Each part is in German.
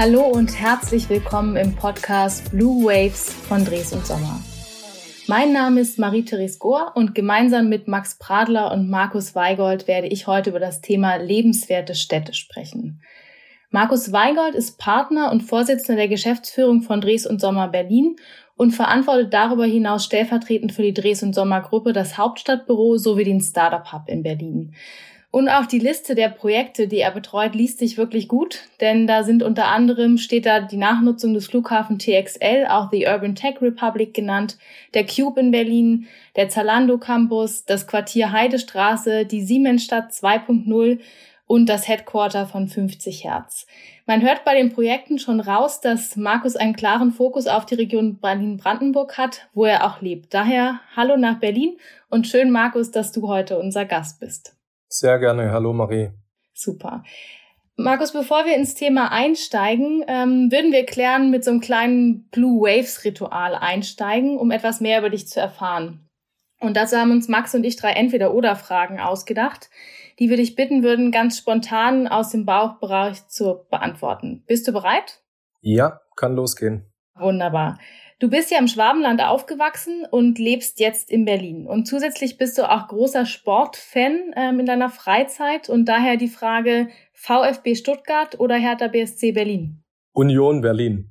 Hallo und herzlich willkommen im Podcast Blue Waves von Dres und Sommer. Mein Name ist Marie-Therese Gohr und gemeinsam mit Max Pradler und Markus Weigold werde ich heute über das Thema lebenswerte Städte sprechen. Markus Weigold ist Partner und Vorsitzender der Geschäftsführung von Dres und Sommer Berlin und verantwortet darüber hinaus stellvertretend für die Dres und Sommer Gruppe das Hauptstadtbüro sowie den Startup Hub in Berlin. Und auch die Liste der Projekte, die er betreut, liest sich wirklich gut, denn da sind unter anderem, steht da die Nachnutzung des Flughafen TXL, auch the Urban Tech Republic genannt, der Cube in Berlin, der Zalando Campus, das Quartier Heidestraße, die Siemensstadt 2.0 und das Headquarter von 50 Hertz. Man hört bei den Projekten schon raus, dass Markus einen klaren Fokus auf die Region Berlin-Brandenburg hat, wo er auch lebt. Daher hallo nach Berlin und schön, Markus, dass du heute unser Gast bist. Sehr gerne. Hallo Marie. Super. Markus, bevor wir ins Thema einsteigen, ähm, würden wir klären, mit so einem kleinen Blue Waves Ritual einsteigen, um etwas mehr über dich zu erfahren. Und dazu haben uns Max und ich drei Entweder-Oder-Fragen ausgedacht, die wir dich bitten würden, ganz spontan aus dem Bauchbereich zu beantworten. Bist du bereit? Ja, kann losgehen. Wunderbar. Du bist ja im Schwabenland aufgewachsen und lebst jetzt in Berlin. Und zusätzlich bist du auch großer Sportfan ähm, in deiner Freizeit und daher die Frage VfB Stuttgart oder Hertha BSC Berlin? Union Berlin.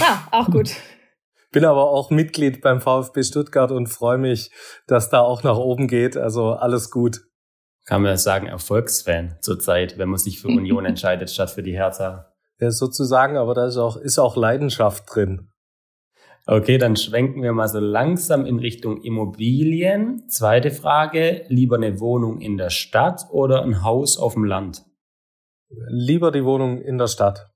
Ah, auch gut. Bin aber auch Mitglied beim VfB Stuttgart und freue mich, dass da auch nach oben geht. Also alles gut. Kann man sagen, Erfolgsfan zurzeit, wenn man sich für Union entscheidet statt für die Hertha. Ja, sozusagen, aber da ist auch, ist auch Leidenschaft drin. Okay, dann schwenken wir mal so langsam in Richtung Immobilien. Zweite Frage, lieber eine Wohnung in der Stadt oder ein Haus auf dem Land? Lieber die Wohnung in der Stadt.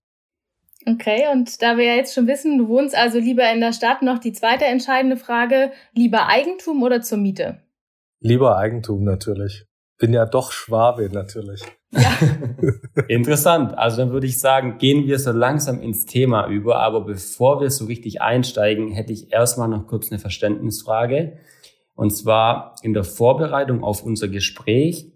Okay, und da wir ja jetzt schon wissen, du wohnst also lieber in der Stadt, noch die zweite entscheidende Frage, lieber Eigentum oder zur Miete? Lieber Eigentum natürlich. Bin ja doch Schwabe natürlich. Ja. Interessant. Also dann würde ich sagen, gehen wir so langsam ins Thema über. Aber bevor wir so richtig einsteigen, hätte ich erstmal noch kurz eine Verständnisfrage. Und zwar in der Vorbereitung auf unser Gespräch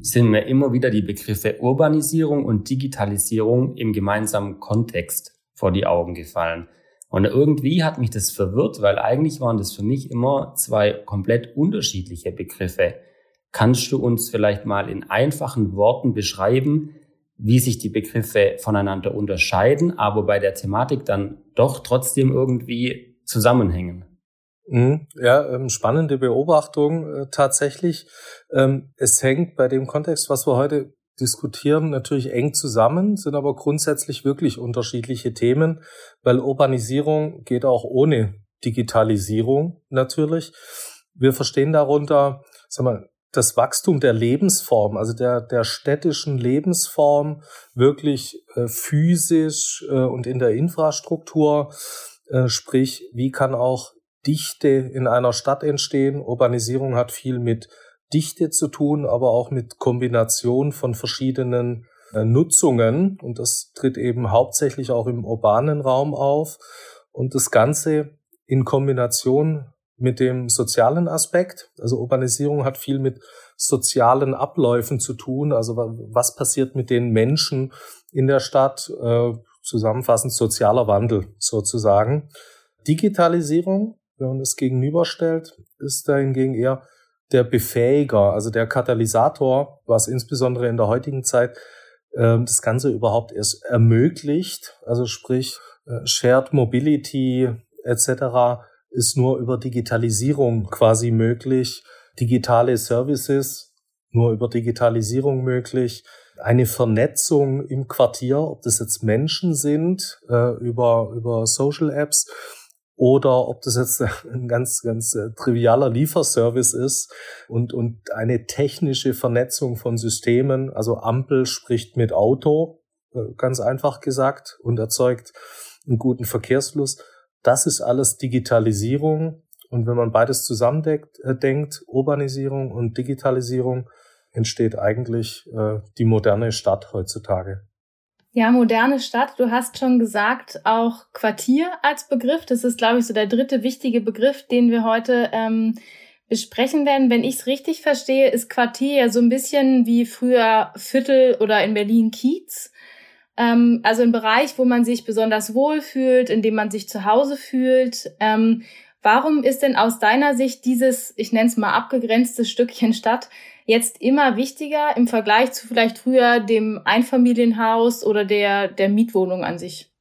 sind mir immer wieder die Begriffe Urbanisierung und Digitalisierung im gemeinsamen Kontext vor die Augen gefallen. Und irgendwie hat mich das verwirrt, weil eigentlich waren das für mich immer zwei komplett unterschiedliche Begriffe. Kannst du uns vielleicht mal in einfachen Worten beschreiben, wie sich die Begriffe voneinander unterscheiden, aber bei der Thematik dann doch trotzdem irgendwie zusammenhängen? Mhm. Ja, ähm, spannende Beobachtung äh, tatsächlich. Ähm, es hängt bei dem Kontext, was wir heute diskutieren, natürlich eng zusammen, sind aber grundsätzlich wirklich unterschiedliche Themen, weil Urbanisierung geht auch ohne Digitalisierung natürlich. Wir verstehen darunter, sag mal, das Wachstum der Lebensform, also der, der städtischen Lebensform, wirklich äh, physisch äh, und in der Infrastruktur, äh, sprich, wie kann auch Dichte in einer Stadt entstehen. Urbanisierung hat viel mit Dichte zu tun, aber auch mit Kombination von verschiedenen äh, Nutzungen. Und das tritt eben hauptsächlich auch im urbanen Raum auf. Und das Ganze in Kombination mit dem sozialen Aspekt. Also Urbanisierung hat viel mit sozialen Abläufen zu tun. Also was passiert mit den Menschen in der Stadt? Äh, zusammenfassend sozialer Wandel sozusagen. Digitalisierung, wenn man es gegenüberstellt, ist da hingegen eher der Befähiger, also der Katalysator, was insbesondere in der heutigen Zeit äh, das Ganze überhaupt erst ermöglicht. Also sprich äh, Shared Mobility etc ist nur über Digitalisierung quasi möglich. Digitale Services nur über Digitalisierung möglich. Eine Vernetzung im Quartier, ob das jetzt Menschen sind, äh, über, über Social Apps oder ob das jetzt ein ganz, ganz äh, trivialer Lieferservice ist und, und eine technische Vernetzung von Systemen. Also Ampel spricht mit Auto, äh, ganz einfach gesagt, und erzeugt einen guten Verkehrsfluss. Das ist alles Digitalisierung. Und wenn man beides zusammendenkt, äh, denkt, Urbanisierung und Digitalisierung, entsteht eigentlich äh, die moderne Stadt heutzutage. Ja, moderne Stadt, du hast schon gesagt, auch Quartier als Begriff. Das ist, glaube ich, so der dritte wichtige Begriff, den wir heute ähm, besprechen werden. Wenn ich es richtig verstehe, ist Quartier ja so ein bisschen wie früher Viertel oder in Berlin Kiez. Ähm, also ein Bereich, wo man sich besonders wohl fühlt, in dem man sich zu Hause fühlt. Ähm, warum ist denn aus deiner Sicht dieses, ich nenne es mal abgegrenzte Stückchen Stadt, jetzt immer wichtiger im Vergleich zu vielleicht früher dem Einfamilienhaus oder der, der Mietwohnung an sich?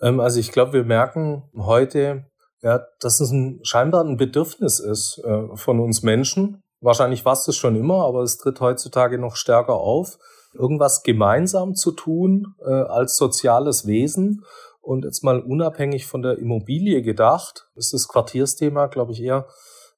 Ähm, also ich glaube, wir merken heute, ja, dass es ein, scheinbar ein Bedürfnis ist äh, von uns Menschen. Wahrscheinlich war es das schon immer, aber es tritt heutzutage noch stärker auf, irgendwas gemeinsam zu tun äh, als soziales Wesen. Und jetzt mal unabhängig von der Immobilie gedacht, ist das Quartiersthema, glaube ich, eher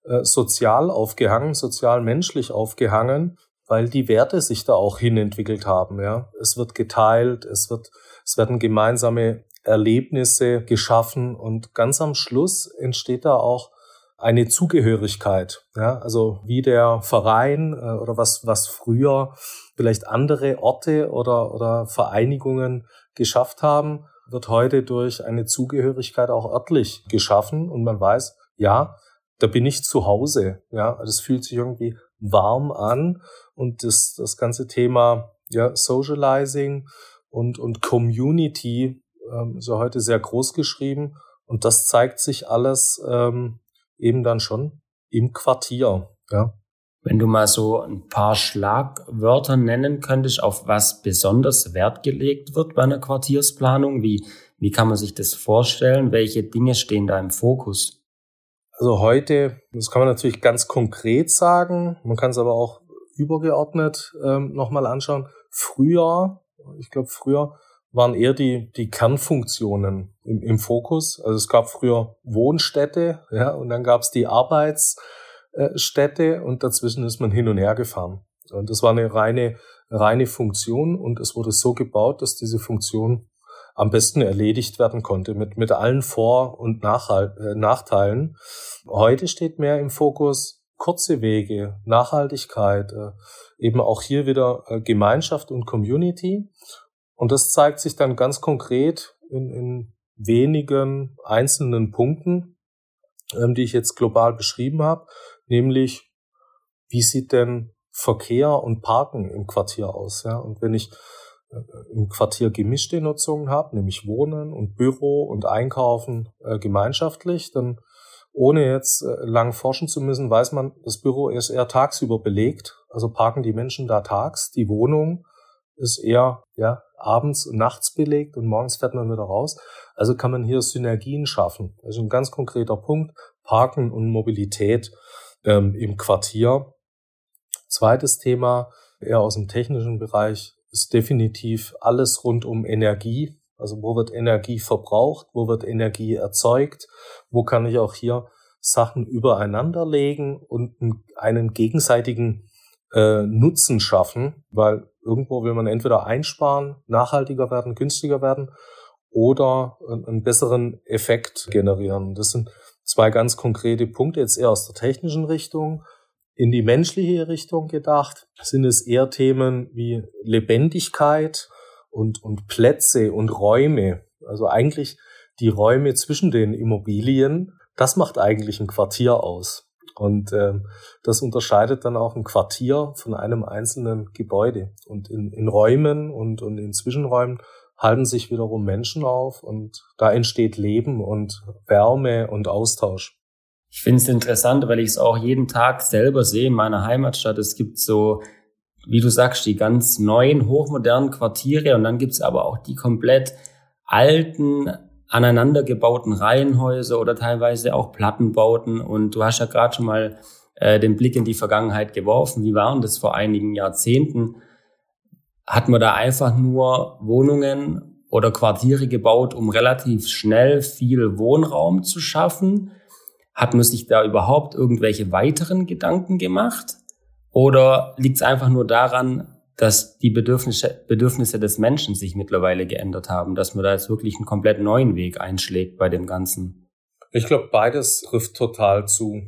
äh, sozial aufgehangen, sozial-menschlich aufgehangen, weil die Werte sich da auch hinentwickelt haben. Ja, es wird geteilt, es wird, es werden gemeinsame Erlebnisse geschaffen und ganz am Schluss entsteht da auch eine Zugehörigkeit. Ja, also wie der Verein äh, oder was, was früher vielleicht andere Orte oder, oder Vereinigungen geschafft haben, wird heute durch eine Zugehörigkeit auch örtlich geschaffen und man weiß, ja, da bin ich zu Hause. Ja, das fühlt sich irgendwie warm an und das, das ganze Thema ja, Socializing und, und Community ähm, ist ja heute sehr groß geschrieben und das zeigt sich alles ähm, eben dann schon im Quartier. Ja. Wenn du mal so ein paar Schlagwörter nennen könntest, auf was besonders Wert gelegt wird bei einer Quartiersplanung, wie, wie kann man sich das vorstellen? Welche Dinge stehen da im Fokus? Also heute, das kann man natürlich ganz konkret sagen, man kann es aber auch übergeordnet ähm, nochmal anschauen. Früher, ich glaube früher waren eher die, die Kernfunktionen im, im Fokus. Also es gab früher Wohnstätte, ja, und dann gab es die Arbeitsstätte und dazwischen ist man hin und her gefahren. Und das war eine reine, reine Funktion und es wurde so gebaut, dass diese Funktion am besten erledigt werden konnte mit, mit allen Vor- und Nachhalt, äh, Nachteilen. Heute steht mehr im Fokus kurze Wege, Nachhaltigkeit, äh, eben auch hier wieder äh, Gemeinschaft und Community. Und das zeigt sich dann ganz konkret in, in wenigen einzelnen Punkten, ähm, die ich jetzt global beschrieben habe, nämlich wie sieht denn Verkehr und Parken im Quartier aus? Ja? Und wenn ich äh, im Quartier gemischte Nutzungen habe, nämlich Wohnen und Büro und Einkaufen äh, gemeinschaftlich, dann ohne jetzt äh, lang forschen zu müssen, weiß man, das Büro ist eher tagsüber belegt, also parken die Menschen da tags, die Wohnung ist eher ja, abends und nachts belegt und morgens fährt man wieder raus. Also kann man hier Synergien schaffen. Ist ein ganz konkreter Punkt. Parken und Mobilität ähm, im Quartier. Zweites Thema, eher aus dem technischen Bereich, ist definitiv alles rund um Energie. Also wo wird Energie verbraucht, wo wird Energie erzeugt, wo kann ich auch hier Sachen übereinander legen und einen gegenseitigen äh, Nutzen schaffen, weil irgendwo will man entweder einsparen, nachhaltiger werden, günstiger werden oder einen besseren Effekt generieren. Das sind zwei ganz konkrete Punkte, jetzt eher aus der technischen Richtung. In die menschliche Richtung gedacht sind es eher Themen wie Lebendigkeit und, und Plätze und Räume. Also eigentlich die Räume zwischen den Immobilien. Das macht eigentlich ein Quartier aus. Und ähm, das unterscheidet dann auch ein Quartier von einem einzelnen Gebäude. Und in, in Räumen und, und in Zwischenräumen halten sich wiederum Menschen auf und da entsteht Leben und Wärme und Austausch. Ich finde es interessant, weil ich es auch jeden Tag selber sehe in meiner Heimatstadt. Es gibt so, wie du sagst, die ganz neuen, hochmodernen Quartiere und dann gibt es aber auch die komplett alten, aneinandergebauten Reihenhäuser oder teilweise auch Plattenbauten. Und du hast ja gerade schon mal äh, den Blick in die Vergangenheit geworfen. Wie waren das vor einigen Jahrzehnten? Hat man da einfach nur Wohnungen oder Quartiere gebaut, um relativ schnell viel Wohnraum zu schaffen? Hat man sich da überhaupt irgendwelche weiteren Gedanken gemacht? Oder liegt es einfach nur daran, dass die Bedürfnisse, Bedürfnisse des Menschen sich mittlerweile geändert haben, dass man da jetzt wirklich einen komplett neuen Weg einschlägt bei dem Ganzen? Ich glaube, beides trifft total zu.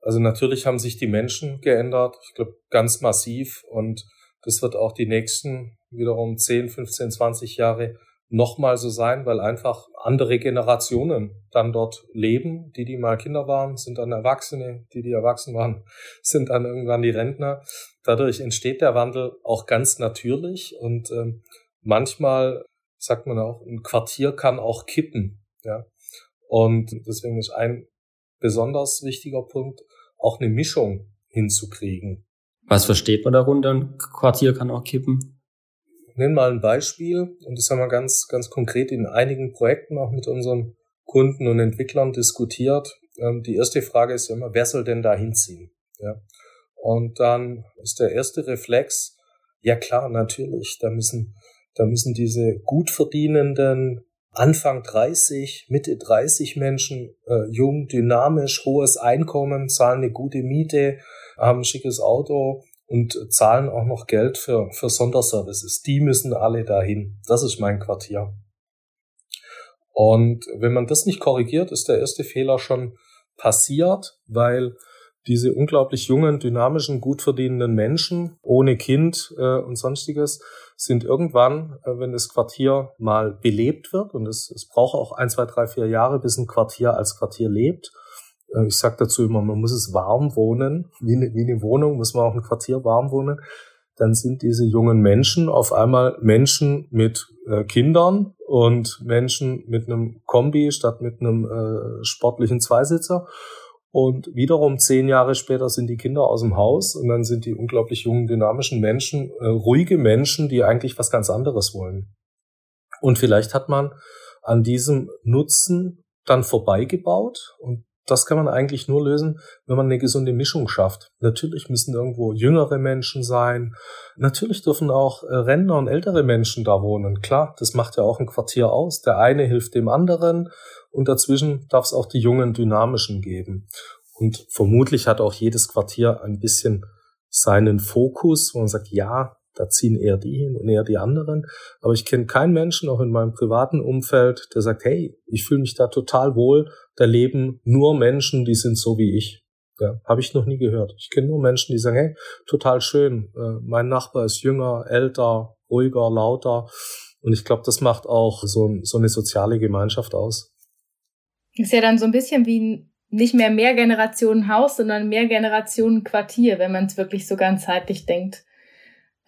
Also natürlich haben sich die Menschen geändert, ich glaube ganz massiv und das wird auch die nächsten wiederum 10, 15, 20 Jahre nochmal so sein, weil einfach andere Generationen dann dort leben. Die, die mal Kinder waren, sind dann Erwachsene. Die, die erwachsen waren, sind dann irgendwann die Rentner. Dadurch entsteht der Wandel auch ganz natürlich und ähm, manchmal sagt man auch, ein Quartier kann auch kippen. Ja. Und deswegen ist ein besonders wichtiger Punkt, auch eine Mischung hinzukriegen. Was versteht man darunter? Ein Quartier kann auch kippen? Nennen mal ein Beispiel und das haben wir ganz, ganz konkret in einigen Projekten auch mit unseren Kunden und Entwicklern diskutiert. Ähm, die erste Frage ist immer, wer soll denn da hinziehen? Ja. Und dann ist der erste Reflex, ja klar, natürlich, da müssen, da müssen diese gut verdienenden Anfang 30, Mitte 30 Menschen, äh, jung, dynamisch, hohes Einkommen, zahlen eine gute Miete, haben ein schickes Auto und zahlen auch noch Geld für, für Sonderservices. Die müssen alle dahin. Das ist mein Quartier. Und wenn man das nicht korrigiert, ist der erste Fehler schon passiert, weil diese unglaublich jungen, dynamischen, gut verdienenden Menschen ohne Kind äh, und sonstiges sind irgendwann, äh, wenn das Quartier mal belebt wird, und es, es braucht auch ein, zwei, drei, vier Jahre, bis ein Quartier als Quartier lebt. Äh, ich sage dazu immer, man muss es warm wohnen, wie eine, wie eine Wohnung muss man auch ein Quartier warm wohnen. Dann sind diese jungen Menschen auf einmal Menschen mit äh, Kindern und Menschen mit einem Kombi statt mit einem äh, sportlichen Zweisitzer. Und wiederum zehn Jahre später sind die Kinder aus dem Haus und dann sind die unglaublich jungen, dynamischen Menschen, äh, ruhige Menschen, die eigentlich was ganz anderes wollen. Und vielleicht hat man an diesem Nutzen dann vorbeigebaut und das kann man eigentlich nur lösen, wenn man eine gesunde Mischung schafft. Natürlich müssen irgendwo jüngere Menschen sein. Natürlich dürfen auch äh, Rentner und ältere Menschen da wohnen. Klar, das macht ja auch ein Quartier aus. Der eine hilft dem anderen und dazwischen darf es auch die jungen Dynamischen geben. Und vermutlich hat auch jedes Quartier ein bisschen seinen Fokus, wo man sagt, ja, da ziehen eher die hin und eher die anderen. Aber ich kenne keinen Menschen, auch in meinem privaten Umfeld, der sagt, hey, ich fühle mich da total wohl, da leben nur Menschen, die sind so wie ich. Ja, habe ich noch nie gehört. Ich kenne nur Menschen, die sagen, hey, total schön, äh, mein Nachbar ist jünger, älter, ruhiger, lauter. Und ich glaube, das macht auch so, so eine soziale Gemeinschaft aus. Ist ja dann so ein bisschen wie ein nicht mehr mehr Generationen Haus, sondern mehr Generationen Quartier, wenn man es wirklich so ganzheitlich denkt.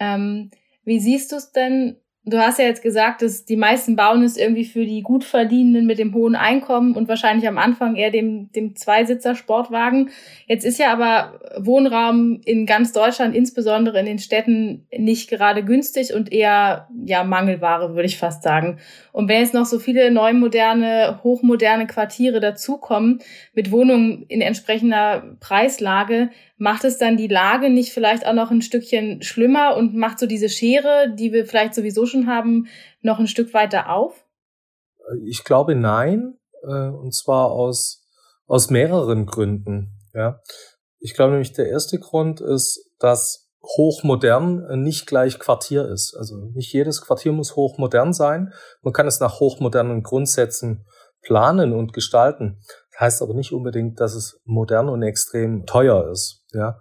Ähm, wie siehst du es denn Du hast ja jetzt gesagt, dass die meisten bauen es irgendwie für die Gutverdienenden mit dem hohen Einkommen und wahrscheinlich am Anfang eher dem, dem Zweisitzer-Sportwagen. Jetzt ist ja aber Wohnraum in ganz Deutschland, insbesondere in den Städten, nicht gerade günstig und eher, ja, Mangelware, würde ich fast sagen. Und wenn jetzt noch so viele neu moderne, hochmoderne Quartiere dazukommen, mit Wohnungen in entsprechender Preislage, macht es dann die Lage nicht vielleicht auch noch ein Stückchen schlimmer und macht so diese Schere, die wir vielleicht sowieso schon haben, noch ein Stück weiter auf? Ich glaube nein, äh, und zwar aus, aus mehreren Gründen. Ja. Ich glaube nämlich, der erste Grund ist, dass hochmodern nicht gleich Quartier ist. Also nicht jedes Quartier muss hochmodern sein. Man kann es nach hochmodernen Grundsätzen planen und gestalten. Heißt aber nicht unbedingt, dass es modern und extrem teuer ist, ja,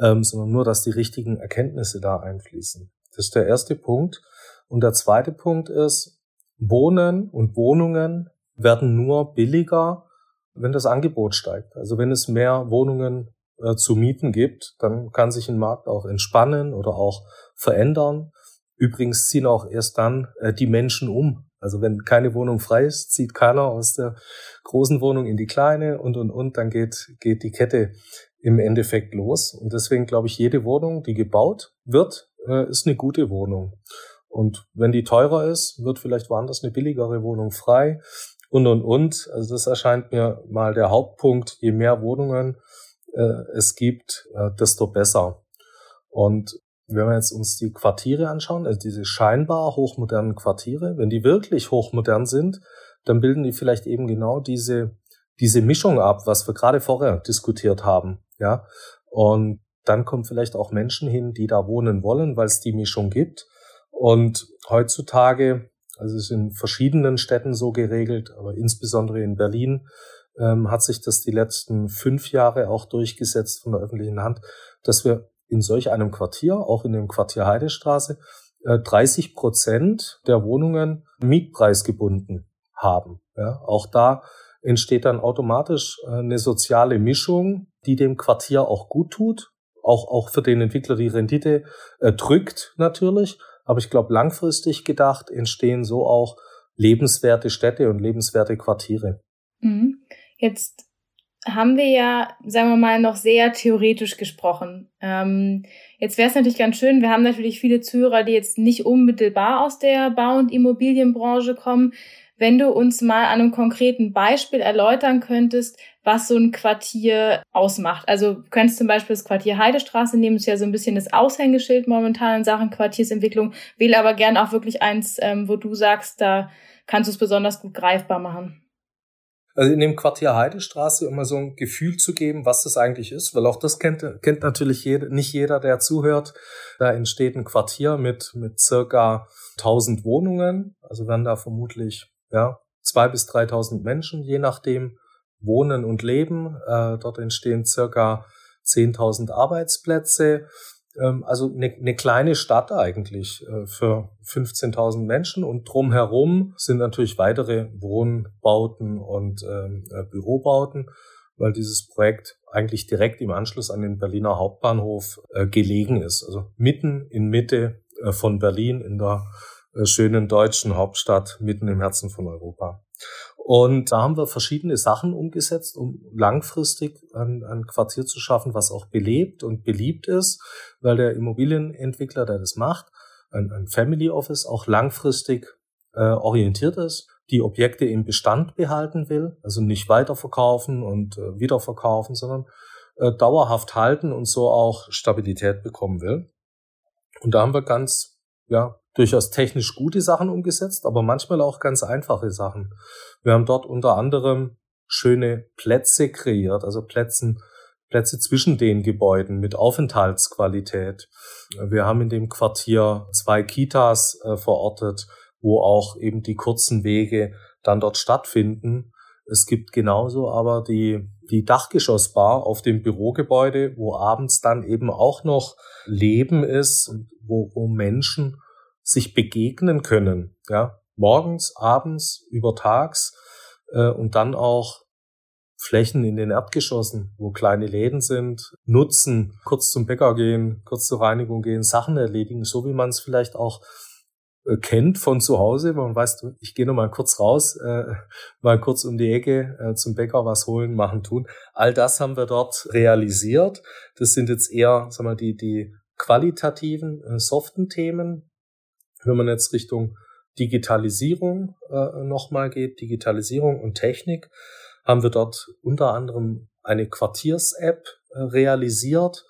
ähm, sondern nur, dass die richtigen Erkenntnisse da einfließen. Das ist der erste Punkt. Und der zweite Punkt ist, Wohnen und Wohnungen werden nur billiger, wenn das Angebot steigt. Also wenn es mehr Wohnungen äh, zu mieten gibt, dann kann sich ein Markt auch entspannen oder auch verändern. Übrigens ziehen auch erst dann äh, die Menschen um, also wenn keine Wohnung frei ist, zieht keiner aus der großen Wohnung in die kleine und, und, und, dann geht, geht die Kette im Endeffekt los. Und deswegen glaube ich, jede Wohnung, die gebaut wird, äh, ist eine gute Wohnung. Und wenn die teurer ist, wird vielleicht woanders eine billigere Wohnung frei und, und, und. Also das erscheint mir mal der Hauptpunkt. Je mehr Wohnungen äh, es gibt, äh, desto besser. Und wenn wir jetzt uns die Quartiere anschauen, also diese scheinbar hochmodernen Quartiere, wenn die wirklich hochmodern sind, dann bilden die vielleicht eben genau diese, diese Mischung ab, was wir gerade vorher diskutiert haben, ja. Und dann kommen vielleicht auch Menschen hin, die da wohnen wollen, weil es die Mischung gibt. Und heutzutage, also es ist in verschiedenen Städten so geregelt, aber insbesondere in Berlin, ähm, hat sich das die letzten fünf Jahre auch durchgesetzt von der öffentlichen Hand, dass wir in solch einem Quartier, auch in dem Quartier Heidestraße, 30 äh, Prozent der Wohnungen mietpreisgebunden haben. Ja, auch da entsteht dann automatisch äh, eine soziale Mischung, die dem Quartier auch gut tut, auch, auch für den Entwickler die Rendite äh, drückt natürlich, Aber ich glaube, langfristig gedacht entstehen so auch lebenswerte Städte und lebenswerte Quartiere. Mhm. Jetzt haben wir ja, sagen wir mal, noch sehr theoretisch gesprochen. Ähm, jetzt wäre es natürlich ganz schön, wir haben natürlich viele Zuhörer, die jetzt nicht unmittelbar aus der Bau- und Immobilienbranche kommen. Wenn du uns mal an einem konkreten Beispiel erläutern könntest, was so ein Quartier ausmacht. Also du könntest zum Beispiel das Quartier Heidestraße nehmen, ist ja so ein bisschen das Aushängeschild momentan in Sachen Quartiersentwicklung. Wähle aber gern auch wirklich eins, ähm, wo du sagst, da kannst du es besonders gut greifbar machen. Also in dem Quartier Heidestraße, mal so ein Gefühl zu geben, was das eigentlich ist, weil auch das kennt, kennt natürlich jeder, nicht jeder, der zuhört. Da entsteht ein Quartier mit, mit circa 1000 Wohnungen. Also werden da vermutlich, ja, zwei bis 3000 Menschen, je nachdem, wohnen und leben. Äh, dort entstehen circa 10.000 Arbeitsplätze. Ähm, also eine, eine kleine Stadt eigentlich äh, für 15.000 Menschen und drumherum sind natürlich weitere Wohnbauten und ähm, äh, Bürobauten, weil dieses Projekt eigentlich direkt im Anschluss an den Berliner Hauptbahnhof äh, gelegen ist. Also mitten in Mitte äh, von Berlin in der schönen deutschen Hauptstadt, mitten im Herzen von Europa. Und da haben wir verschiedene Sachen umgesetzt, um langfristig ein, ein, Quartier zu schaffen, was auch belebt und beliebt ist, weil der Immobilienentwickler, der das macht, ein, ein Family Office auch langfristig äh, orientiert ist, die Objekte im Bestand behalten will, also nicht weiterverkaufen und äh, wiederverkaufen, sondern äh, dauerhaft halten und so auch Stabilität bekommen will. Und da haben wir ganz ja, durchaus technisch gute Sachen umgesetzt, aber manchmal auch ganz einfache Sachen. Wir haben dort unter anderem schöne Plätze kreiert, also Plätzen, Plätze zwischen den Gebäuden mit Aufenthaltsqualität. Wir haben in dem Quartier zwei Kitas äh, verortet, wo auch eben die kurzen Wege dann dort stattfinden. Es gibt genauso aber die, die Dachgeschossbar auf dem Bürogebäude, wo abends dann eben auch noch Leben ist, wo, wo Menschen sich begegnen können, ja, morgens, abends, übertags äh, und dann auch Flächen in den Erdgeschossen, wo kleine Läden sind, nutzen, kurz zum Bäcker gehen, kurz zur Reinigung gehen, Sachen erledigen, so wie man es vielleicht auch äh, kennt von zu Hause. Man weiß, ich gehe noch mal kurz raus, äh, mal kurz um die Ecke äh, zum Bäcker was holen, machen, tun. All das haben wir dort realisiert. Das sind jetzt eher, sag mal, die die qualitativen, äh, soften Themen. Wenn man jetzt Richtung Digitalisierung äh, nochmal geht, Digitalisierung und Technik, haben wir dort unter anderem eine Quartiers-App äh, realisiert,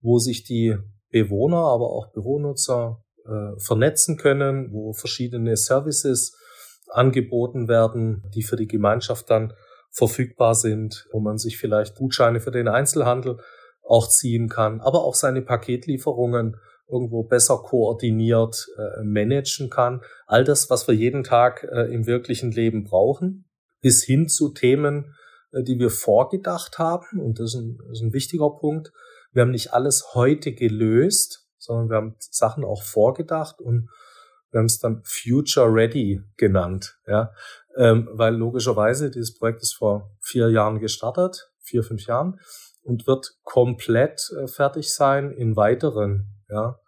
wo sich die Bewohner, aber auch Büronutzer äh, vernetzen können, wo verschiedene Services angeboten werden, die für die Gemeinschaft dann verfügbar sind, wo man sich vielleicht Gutscheine für den Einzelhandel auch ziehen kann, aber auch seine Paketlieferungen irgendwo besser koordiniert äh, managen kann. All das, was wir jeden Tag äh, im wirklichen Leben brauchen, bis hin zu Themen, äh, die wir vorgedacht haben. Und das ist, ein, das ist ein wichtiger Punkt. Wir haben nicht alles heute gelöst, sondern wir haben Sachen auch vorgedacht und wir haben es dann Future Ready genannt, ja, ähm, weil logischerweise dieses Projekt ist vor vier Jahren gestartet, vier, fünf Jahren und wird komplett äh, fertig sein in weiteren ja.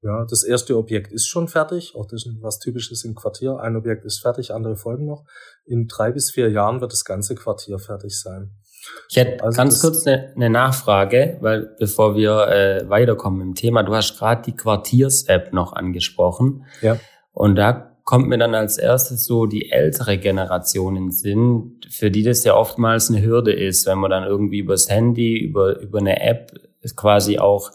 Ja, das erste Objekt ist schon fertig. Auch das ist was Typisches im Quartier. Ein Objekt ist fertig, andere folgen noch. In drei bis vier Jahren wird das ganze Quartier fertig sein. Ich hätte also ganz kurz eine, eine, Nachfrage, weil bevor wir äh, weiterkommen im Thema, du hast gerade die Quartiers-App noch angesprochen. Ja. Und da kommt mir dann als erstes so die ältere Generation in Sinn, für die das ja oftmals eine Hürde ist, wenn man dann irgendwie übers Handy, über, über eine App quasi auch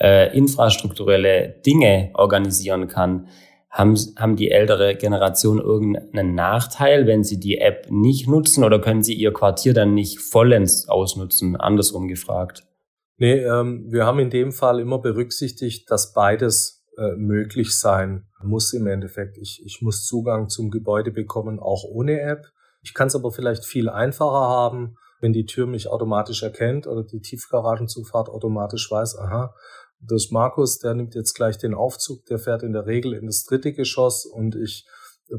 äh, infrastrukturelle Dinge organisieren kann, haben, haben die ältere Generation irgendeinen Nachteil, wenn sie die App nicht nutzen oder können sie ihr Quartier dann nicht vollends ausnutzen? Andersrum gefragt. Nee, ähm, wir haben in dem Fall immer berücksichtigt, dass beides äh, möglich sein muss im Endeffekt. Ich, ich muss Zugang zum Gebäude bekommen, auch ohne App. Ich kann es aber vielleicht viel einfacher haben, wenn die Tür mich automatisch erkennt oder die Tiefgaragenzufahrt automatisch weiß, aha, das Markus, der nimmt jetzt gleich den Aufzug, der fährt in der Regel in das dritte Geschoss und ich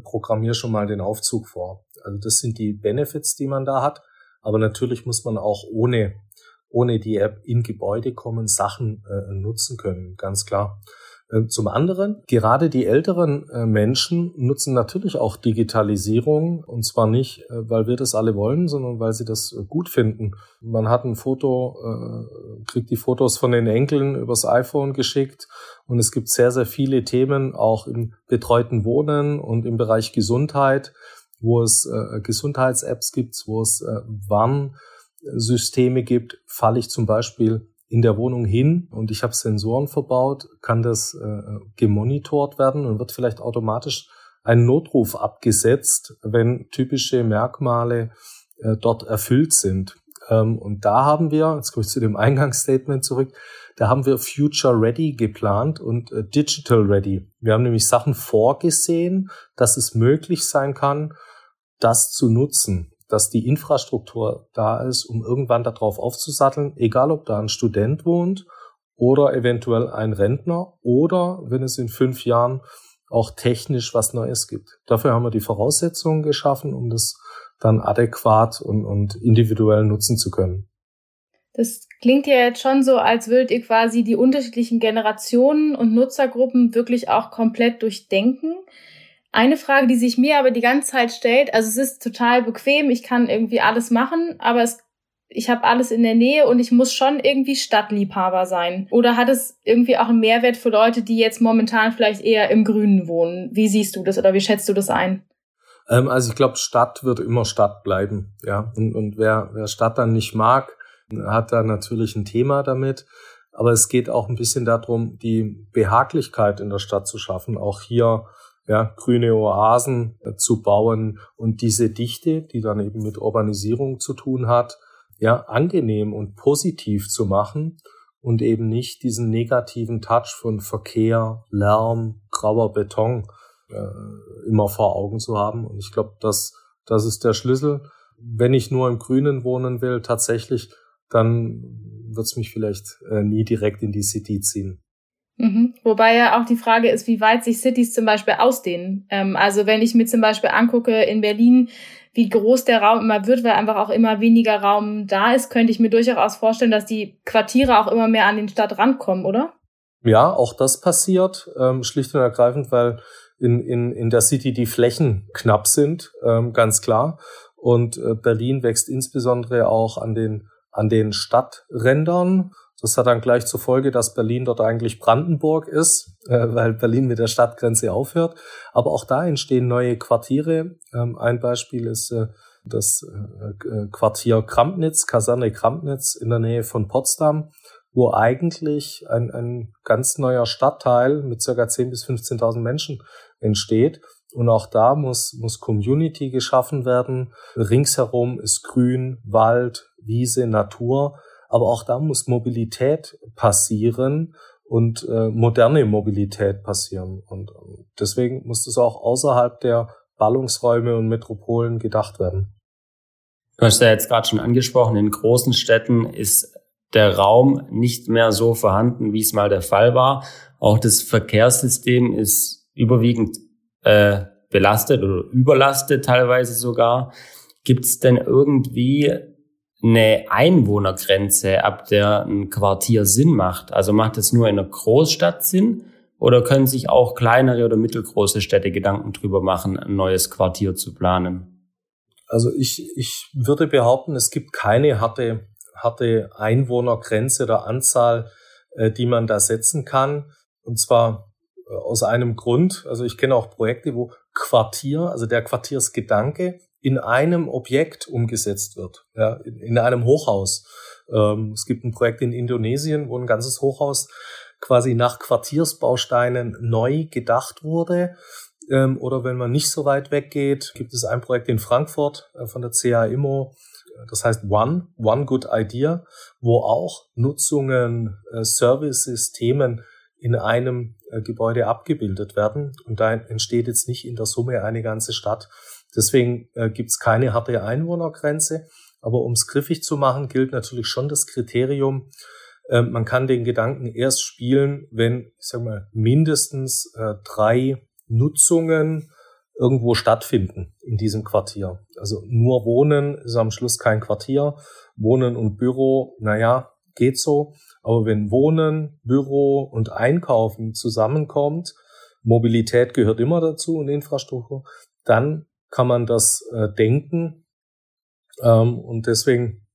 programmiere schon mal den Aufzug vor. Also das sind die Benefits, die man da hat. Aber natürlich muss man auch ohne, ohne die App in Gebäude kommen, Sachen äh, nutzen können, ganz klar. Äh, zum anderen, gerade die älteren äh, Menschen nutzen natürlich auch Digitalisierung und zwar nicht, äh, weil wir das alle wollen, sondern weil sie das gut finden. Man hat ein Foto, kriegt die Fotos von den Enkeln übers iPhone geschickt und es gibt sehr, sehr viele Themen auch im betreuten Wohnen und im Bereich Gesundheit, wo es Gesundheits-Apps gibt, wo es Warnsysteme gibt. Falle ich zum Beispiel in der Wohnung hin und ich habe Sensoren verbaut, kann das äh, gemonitort werden und wird vielleicht automatisch ein Notruf abgesetzt, wenn typische Merkmale äh, dort erfüllt sind. Ähm, und da haben wir, jetzt komme ich zu dem Eingangsstatement zurück, da haben wir Future Ready geplant und äh, Digital Ready. Wir haben nämlich Sachen vorgesehen, dass es möglich sein kann, das zu nutzen dass die Infrastruktur da ist, um irgendwann darauf aufzusatteln, egal ob da ein Student wohnt oder eventuell ein Rentner oder wenn es in fünf Jahren auch technisch was Neues gibt. Dafür haben wir die Voraussetzungen geschaffen, um das dann adäquat und, und individuell nutzen zu können. Das klingt ja jetzt schon so, als würdet ihr quasi die unterschiedlichen Generationen und Nutzergruppen wirklich auch komplett durchdenken. Eine Frage, die sich mir aber die ganze Zeit stellt, also es ist total bequem, ich kann irgendwie alles machen, aber es, ich habe alles in der Nähe und ich muss schon irgendwie Stadtliebhaber sein. Oder hat es irgendwie auch einen Mehrwert für Leute, die jetzt momentan vielleicht eher im Grünen wohnen? Wie siehst du das oder wie schätzt du das ein? Ähm, also ich glaube, Stadt wird immer Stadt bleiben, ja. Und, und wer, wer Stadt dann nicht mag, hat da natürlich ein Thema damit. Aber es geht auch ein bisschen darum, die Behaglichkeit in der Stadt zu schaffen. Auch hier ja, grüne Oasen zu bauen und diese Dichte, die dann eben mit Urbanisierung zu tun hat, ja, angenehm und positiv zu machen und eben nicht diesen negativen Touch von Verkehr, Lärm, grauer Beton äh, immer vor Augen zu haben. Und ich glaube, das, das ist der Schlüssel. Wenn ich nur im Grünen wohnen will, tatsächlich, dann wird es mich vielleicht äh, nie direkt in die City ziehen. Mhm. Wobei ja auch die Frage ist, wie weit sich Cities zum Beispiel ausdehnen. Ähm, also wenn ich mir zum Beispiel angucke in Berlin, wie groß der Raum immer wird, weil einfach auch immer weniger Raum da ist, könnte ich mir durchaus vorstellen, dass die Quartiere auch immer mehr an den Stadtrand kommen, oder? Ja, auch das passiert, ähm, schlicht und ergreifend, weil in, in, in der City die Flächen knapp sind, ähm, ganz klar. Und äh, Berlin wächst insbesondere auch an den, an den Stadträndern das hat dann gleich zur Folge, dass Berlin dort eigentlich Brandenburg ist, äh, weil Berlin mit der Stadtgrenze aufhört. Aber auch da entstehen neue Quartiere. Ähm, ein Beispiel ist äh, das äh, äh Quartier Krampnitz, Kaserne Krampnitz in der Nähe von Potsdam, wo eigentlich ein, ein ganz neuer Stadtteil mit circa 10.000 bis 15.000 Menschen entsteht. Und auch da muss, muss Community geschaffen werden. Ringsherum ist Grün, Wald, Wiese, Natur. Aber auch da muss Mobilität passieren und äh, moderne Mobilität passieren. Und äh, deswegen muss das auch außerhalb der Ballungsräume und Metropolen gedacht werden. Du hast ja jetzt gerade schon angesprochen, in großen Städten ist der Raum nicht mehr so vorhanden, wie es mal der Fall war. Auch das Verkehrssystem ist überwiegend äh, belastet oder überlastet teilweise sogar. Gibt es denn irgendwie eine Einwohnergrenze, ab der ein Quartier Sinn macht? Also macht es nur in einer Großstadt Sinn? Oder können sich auch kleinere oder mittelgroße Städte Gedanken drüber machen, ein neues Quartier zu planen? Also ich, ich würde behaupten, es gibt keine harte, harte Einwohnergrenze oder Anzahl, äh, die man da setzen kann. Und zwar äh, aus einem Grund. Also ich kenne auch Projekte, wo Quartier, also der Quartiersgedanke in einem Objekt umgesetzt wird, ja, in, in einem Hochhaus. Ähm, es gibt ein Projekt in Indonesien, wo ein ganzes Hochhaus quasi nach Quartiersbausteinen neu gedacht wurde. Ähm, oder wenn man nicht so weit weggeht, gibt es ein Projekt in Frankfurt äh, von der CA Immo, das heißt One, One Good Idea, wo auch Nutzungen, äh, Services, Themen in einem äh, Gebäude abgebildet werden. Und da entsteht jetzt nicht in der Summe eine ganze Stadt. Deswegen äh, gibt es keine harte Einwohnergrenze. Aber um es griffig zu machen, gilt natürlich schon das Kriterium, äh, man kann den Gedanken erst spielen, wenn, ich sag mal, mindestens äh, drei Nutzungen irgendwo stattfinden in diesem Quartier. Also nur Wohnen ist am Schluss kein Quartier. Wohnen und Büro, naja, geht so. Aber wenn Wohnen, Büro und Einkaufen zusammenkommt, Mobilität gehört immer dazu und Infrastruktur, dann kann man das äh, denken. Ähm, und deswegen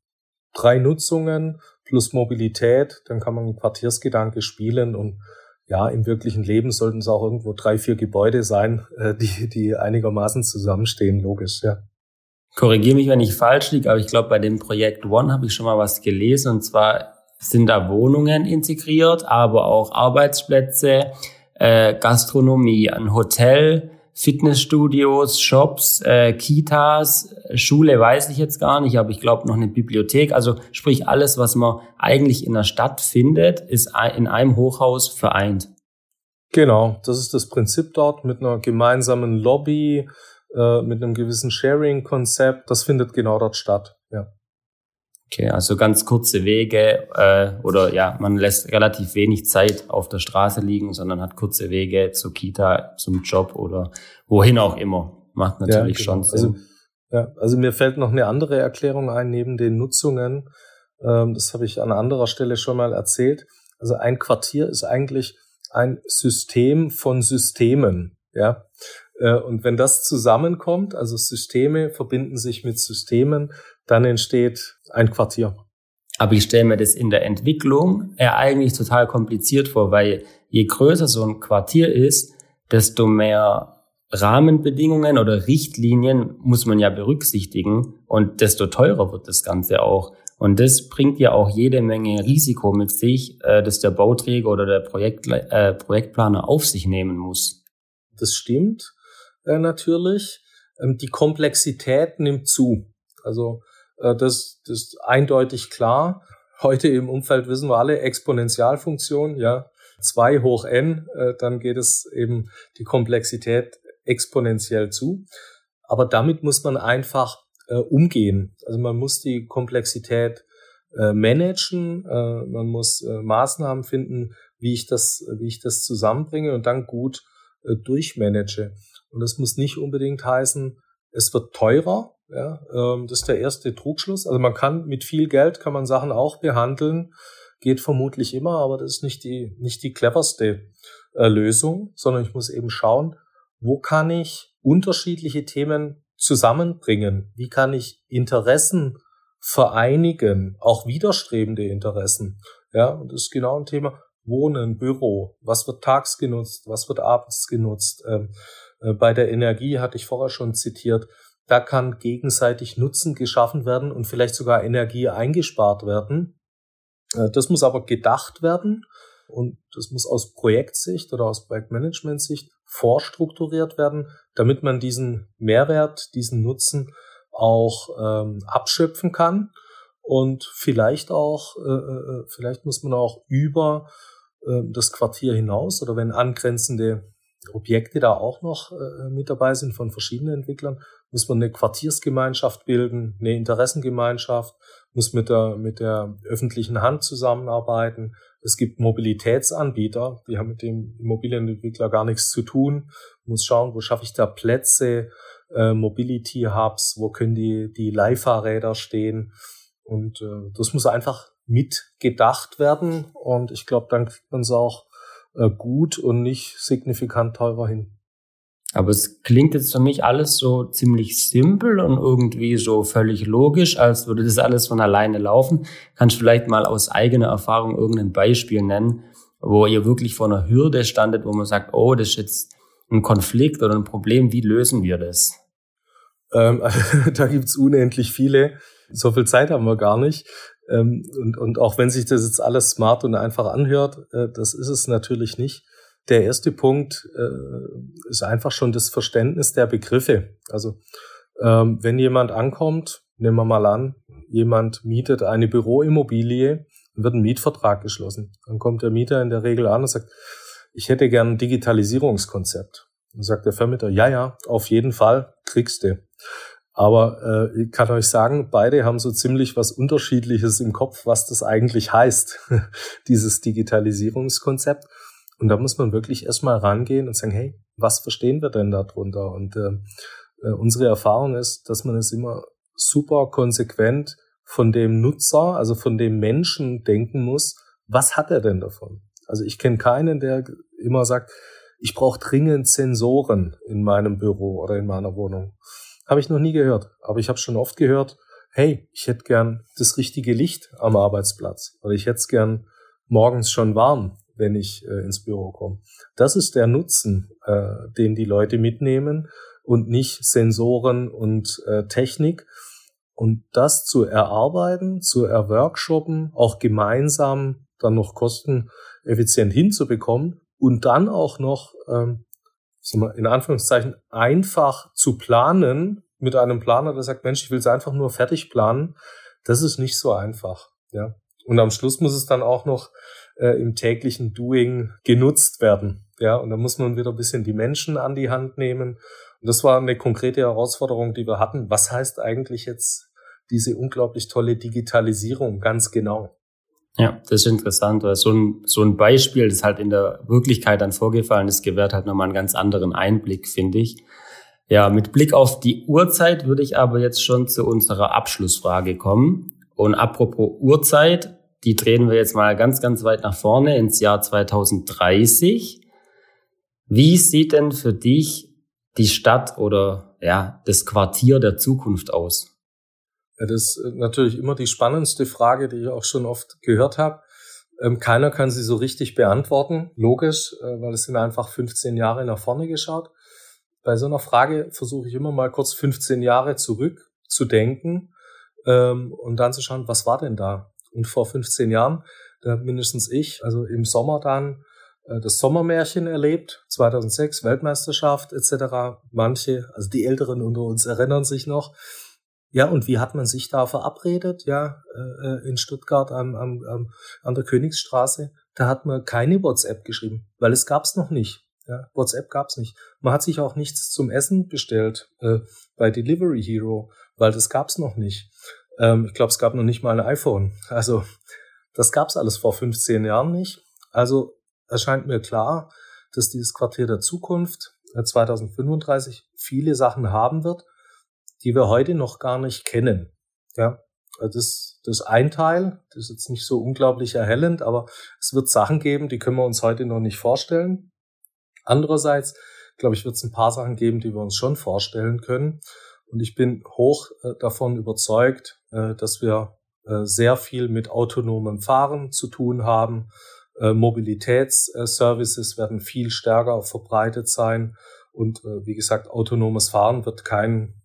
drei Nutzungen plus Mobilität, dann kann man Quartiersgedanke spielen und ja, im wirklichen Leben sollten es auch irgendwo drei, vier Gebäude sein, äh, die, die einigermaßen zusammenstehen, logisch, ja. Korrigiere mich, wenn ich falsch liege, aber ich glaube, bei dem Projekt One habe ich schon mal was gelesen und zwar sind da Wohnungen integriert, aber auch Arbeitsplätze, äh, Gastronomie, ein Hotel, Fitnessstudios, Shops, äh, Kitas, Schule weiß ich jetzt gar nicht, aber ich glaube noch eine Bibliothek. Also sprich alles, was man eigentlich in der Stadt findet, ist in einem Hochhaus vereint. Genau, das ist das Prinzip dort mit einer gemeinsamen Lobby, äh, mit einem gewissen Sharing-Konzept. Das findet genau dort statt. Ja. Okay, also ganz kurze Wege äh, oder ja, man lässt relativ wenig Zeit auf der Straße liegen, sondern hat kurze Wege zur Kita, zum Job oder wohin auch immer. Macht natürlich ja, genau. schon Sinn. Also, ja, also mir fällt noch eine andere Erklärung ein neben den Nutzungen. Ähm, das habe ich an anderer Stelle schon mal erzählt. Also ein Quartier ist eigentlich ein System von Systemen. Ja, und wenn das zusammenkommt, also Systeme verbinden sich mit Systemen, dann entsteht ein Quartier. Aber ich stelle mir das in der Entwicklung eher eigentlich total kompliziert vor, weil je größer so ein Quartier ist, desto mehr Rahmenbedingungen oder Richtlinien muss man ja berücksichtigen und desto teurer wird das Ganze auch. Und das bringt ja auch jede Menge Risiko mit sich, äh, dass der Bauträger oder der Projekt, äh, Projektplaner auf sich nehmen muss. Das stimmt äh, natürlich. Ähm, die Komplexität nimmt zu. Also äh, das, das ist eindeutig klar. Heute im Umfeld wissen wir alle Exponentialfunktion, ja, 2 hoch n, äh, dann geht es eben die Komplexität exponentiell zu. Aber damit muss man einfach äh, umgehen. Also man muss die Komplexität äh, managen, äh, man muss äh, Maßnahmen finden, wie ich das, wie ich das zusammenbringe und dann gut äh, durchmanage. Und das muss nicht unbedingt heißen, es wird teurer. Ja, ähm, das ist der erste Trugschluss. Also man kann mit viel Geld kann man Sachen auch behandeln, geht vermutlich immer, aber das ist nicht die nicht die cleverste äh, Lösung, sondern ich muss eben schauen, wo kann ich unterschiedliche Themen zusammenbringen? Wie kann ich Interessen vereinigen, auch widerstrebende Interessen? Ja, und das ist genau ein Thema. Wohnen, Büro, was wird tags genutzt, was wird abends genutzt? Ähm, äh, bei der Energie hatte ich vorher schon zitiert, da kann gegenseitig Nutzen geschaffen werden und vielleicht sogar Energie eingespart werden. Äh, das muss aber gedacht werden und das muss aus Projektsicht oder aus Projektmanagementsicht vorstrukturiert werden, damit man diesen Mehrwert, diesen Nutzen auch ähm, abschöpfen kann und vielleicht auch, äh, äh vielleicht muss man auch über äh, das Quartier hinaus oder wenn angrenzende Objekte da auch noch äh, mit dabei sind von verschiedenen Entwicklern, muss man eine Quartiersgemeinschaft bilden, eine Interessengemeinschaft, muss mit der, mit der öffentlichen Hand zusammenarbeiten. Es gibt Mobilitätsanbieter, die haben mit dem Immobilienentwickler gar nichts zu tun. muss schauen, wo schaffe ich da Plätze, äh, Mobility Hubs, wo können die, die Leihfahrräder stehen. Und äh, das muss einfach mitgedacht werden. Und ich glaube, dann kriegt man es auch äh, gut und nicht signifikant teurer hin. Aber es klingt jetzt für mich alles so ziemlich simpel und irgendwie so völlig logisch, als würde das alles von alleine laufen. Kannst du vielleicht mal aus eigener Erfahrung irgendein Beispiel nennen, wo ihr wirklich vor einer Hürde standet, wo man sagt, oh, das ist jetzt ein Konflikt oder ein Problem, wie lösen wir das? Ähm, da gibt's unendlich viele. So viel Zeit haben wir gar nicht. Ähm, und, und auch wenn sich das jetzt alles smart und einfach anhört, äh, das ist es natürlich nicht. Der erste Punkt äh, ist einfach schon das Verständnis der Begriffe. Also ähm, wenn jemand ankommt, nehmen wir mal an, jemand mietet eine Büroimmobilie, dann wird ein Mietvertrag geschlossen. Dann kommt der Mieter in der Regel an und sagt, ich hätte gern ein Digitalisierungskonzept. Dann sagt der Vermieter, ja, ja, auf jeden Fall, kriegst du. Aber äh, ich kann euch sagen, beide haben so ziemlich was Unterschiedliches im Kopf, was das eigentlich heißt, dieses Digitalisierungskonzept. Und da muss man wirklich erstmal rangehen und sagen, hey, was verstehen wir denn darunter? Und äh, äh, unsere Erfahrung ist, dass man es immer super konsequent von dem Nutzer, also von dem Menschen denken muss, was hat er denn davon? Also ich kenne keinen, der immer sagt, ich brauche dringend Sensoren in meinem Büro oder in meiner Wohnung. Habe ich noch nie gehört, aber ich habe schon oft gehört, hey, ich hätte gern das richtige Licht am Arbeitsplatz oder ich hätte es gern morgens schon warm, wenn ich äh, ins Büro komme. Das ist der Nutzen, äh, den die Leute mitnehmen und nicht Sensoren und äh, Technik. Und das zu erarbeiten, zu erworkshoppen, auch gemeinsam dann noch kosteneffizient hinzubekommen und dann auch noch ähm, in Anführungszeichen einfach zu planen mit einem Planer, der sagt, Mensch, ich will es einfach nur fertig planen, das ist nicht so einfach. Ja. Und am Schluss muss es dann auch noch äh, im täglichen Doing genutzt werden. Ja, und da muss man wieder ein bisschen die Menschen an die Hand nehmen. Und das war eine konkrete Herausforderung, die wir hatten. Was heißt eigentlich jetzt diese unglaublich tolle Digitalisierung ganz genau? Ja, das ist interessant, weil so ein, so ein Beispiel, das halt in der Wirklichkeit dann vorgefallen ist, gewährt halt nochmal einen ganz anderen Einblick, finde ich. Ja, mit Blick auf die Uhrzeit würde ich aber jetzt schon zu unserer Abschlussfrage kommen. Und apropos Uhrzeit, die drehen wir jetzt mal ganz, ganz weit nach vorne ins Jahr 2030. Wie sieht denn für dich die Stadt oder ja, das Quartier der Zukunft aus? Das ist natürlich immer die spannendste Frage, die ich auch schon oft gehört habe. Ähm, keiner kann sie so richtig beantworten, logisch, äh, weil es sind einfach 15 Jahre nach vorne geschaut. Bei so einer Frage versuche ich immer mal kurz 15 Jahre zurück zu denken ähm, und dann zu schauen, was war denn da? Und vor 15 Jahren, da mindestens ich, also im Sommer dann äh, das Sommermärchen erlebt, 2006 Weltmeisterschaft etc. Manche, also die Älteren unter uns erinnern sich noch. Ja, und wie hat man sich da verabredet? Ja, äh, in Stuttgart am, am, am, an der Königsstraße. Da hat man keine WhatsApp geschrieben, weil es gab's noch nicht. Ja, WhatsApp gab's nicht. Man hat sich auch nichts zum Essen bestellt äh, bei Delivery Hero, weil das gab's noch nicht. Ähm, ich glaube, es gab noch nicht mal ein iPhone. Also das gab's alles vor 15 Jahren nicht. Also erscheint mir klar, dass dieses Quartier der Zukunft 2035 äh, viele Sachen haben wird, die wir heute noch gar nicht kennen. Ja, das, das ein Teil, das ist jetzt nicht so unglaublich erhellend, aber es wird Sachen geben, die können wir uns heute noch nicht vorstellen. Andererseits, glaube ich, wird es ein paar Sachen geben, die wir uns schon vorstellen können. Und ich bin hoch äh, davon überzeugt, äh, dass wir äh, sehr viel mit autonomem Fahren zu tun haben. Mobilitätsservices werden viel stärker verbreitet sein. Und wie gesagt, autonomes Fahren wird kein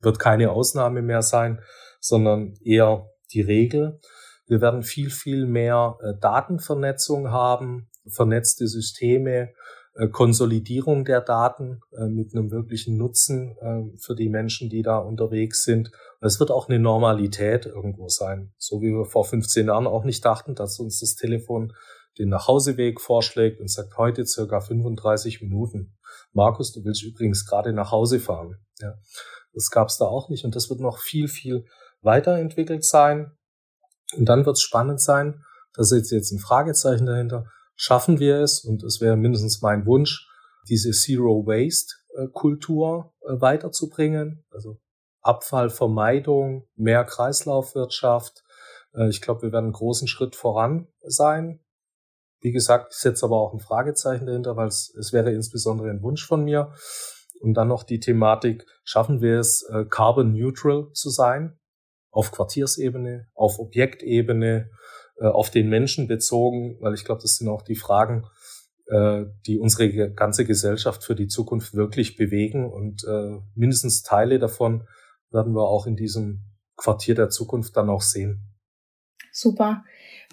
wird keine Ausnahme mehr sein, sondern eher die Regel. Wir werden viel, viel mehr äh, Datenvernetzung haben, vernetzte Systeme, äh, Konsolidierung der Daten äh, mit einem wirklichen Nutzen für die Menschen, die da unterwegs sind. Es wird auch eine Normalität irgendwo sein, so wie wir vor 15 Jahren auch nicht dachten, dass uns das Telefon den Nachhauseweg vorschlägt und sagt heute circa 35 Minuten. Markus, du willst übrigens gerade nach Hause fahren. Ja. Das gab es da auch nicht und das wird noch viel, viel weiterentwickelt sein. Und dann wird es spannend sein, da ist jetzt ein Fragezeichen dahinter, schaffen wir es, und es wäre mindestens mein Wunsch, diese Zero Waste Kultur äh, weiterzubringen, also Abfallvermeidung, mehr Kreislaufwirtschaft. Äh, ich glaube, wir werden einen großen Schritt voran sein. Wie gesagt, ich setze aber auch ein Fragezeichen dahinter, weil es, es wäre insbesondere ein Wunsch von mir. Und dann noch die Thematik, schaffen wir es, äh, carbon neutral zu sein? Auf Quartiersebene, auf Objektebene, äh, auf den Menschen bezogen, weil ich glaube, das sind auch die Fragen, äh, die unsere ganze Gesellschaft für die Zukunft wirklich bewegen. Und mindestens Teile davon werden wir auch in diesem Quartier der Zukunft dann auch sehen. Super.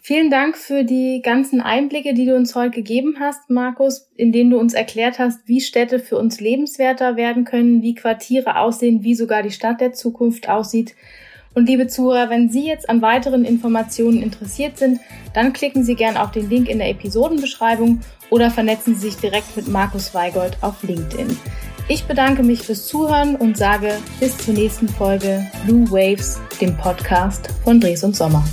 Vielen Dank für die ganzen Einblicke, die du uns heute gegeben hast, Markus, in denen du uns erklärt hast, wie Städte für uns lebenswerter werden können, wie Quartiere aussehen, wie sogar die Stadt der Zukunft aussieht. Und liebe Zuhörer, wenn Sie jetzt an weiteren Informationen interessiert sind, dann klicken Sie gern auf den Link in der Episodenbeschreibung oder vernetzen Sie sich direkt mit Markus Weigold auf LinkedIn. Ich bedanke mich fürs Zuhören und sage bis zur nächsten Folge Blue Waves, dem Podcast von Dres und Sommer.